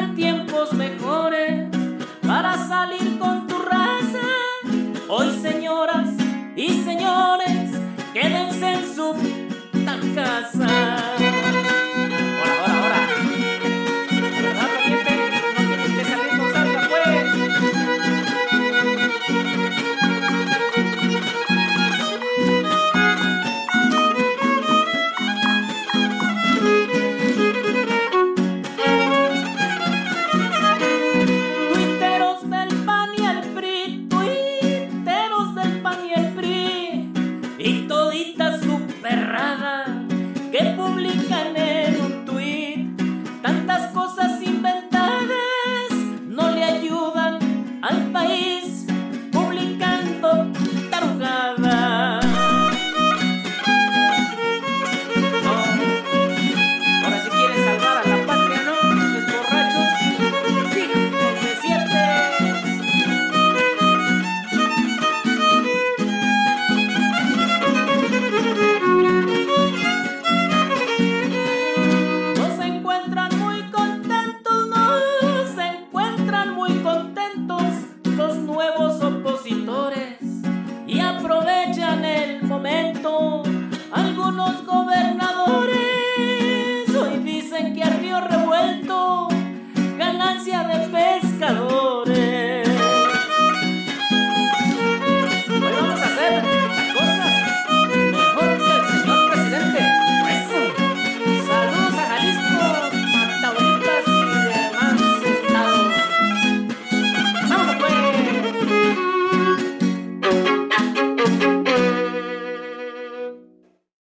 compartiendo. Que publica